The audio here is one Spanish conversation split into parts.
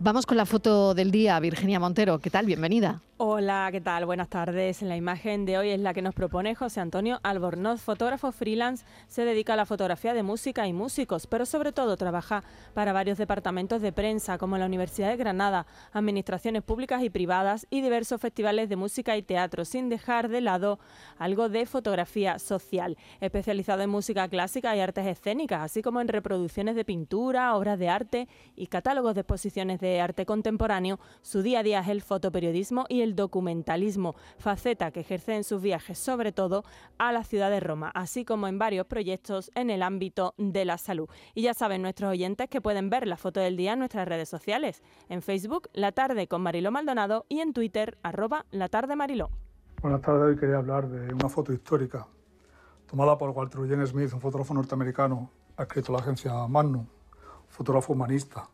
Vamos con la foto del día, Virginia Montero. ¿Qué tal? Bienvenida. Hola, ¿qué tal? Buenas tardes. La imagen de hoy es la que nos propone José Antonio Albornoz, fotógrafo freelance. Se dedica a la fotografía de música y músicos, pero sobre todo trabaja para varios departamentos de prensa, como la Universidad de Granada, administraciones públicas y privadas y diversos festivales de música y teatro, sin dejar de lado algo de fotografía social, especializado en música clásica y artes escénicas, así como en reproducciones de pintura, obras de arte y catálogos de exposiciones de arte contemporáneo. Su día a día es el fotoperiodismo y el documentalismo, faceta que ejerce en sus viajes sobre todo a la ciudad de Roma, así como en varios proyectos en el ámbito de la salud. Y ya saben nuestros oyentes que pueden ver la foto del día en nuestras redes sociales, en Facebook La Tarde con Mariló Maldonado y en Twitter arroba La Tarde Mariló. Buenas tardes, hoy quería hablar de una foto histórica tomada por Walter Eugene Smith, un fotógrafo norteamericano, ha escrito la agencia Magnum, fotógrafo humanista.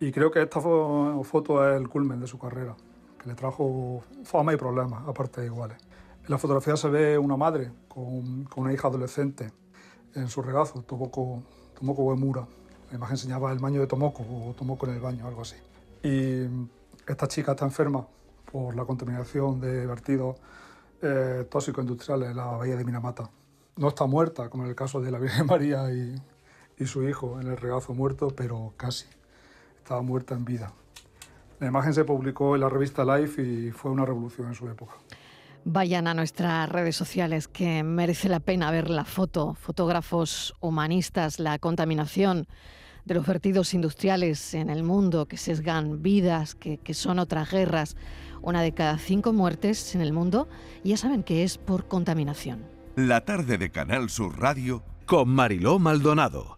Y creo que esta foto es el culmen de su carrera que le trajo fama y problemas, aparte iguales. En la fotografía se ve una madre con, con una hija adolescente en su regazo, Tomoko, Tomoko Uemura. La imagen enseñaba el baño de Tomoko o Tomoko en el baño, algo así. Y esta chica está enferma por la contaminación de vertidos eh, tóxicos industriales en la bahía de Minamata. No está muerta, como en el caso de la Virgen María y, y su hijo en el regazo muerto, pero casi. Estaba muerta en vida. La imagen se publicó en la revista Life y fue una revolución en su época. Vayan a nuestras redes sociales que merece la pena ver la foto, fotógrafos humanistas, la contaminación de los vertidos industriales en el mundo que sesgan vidas, que, que son otras guerras. Una de cada cinco muertes en el mundo, ya saben que es por contaminación. La tarde de Canal Sur Radio con Mariló Maldonado.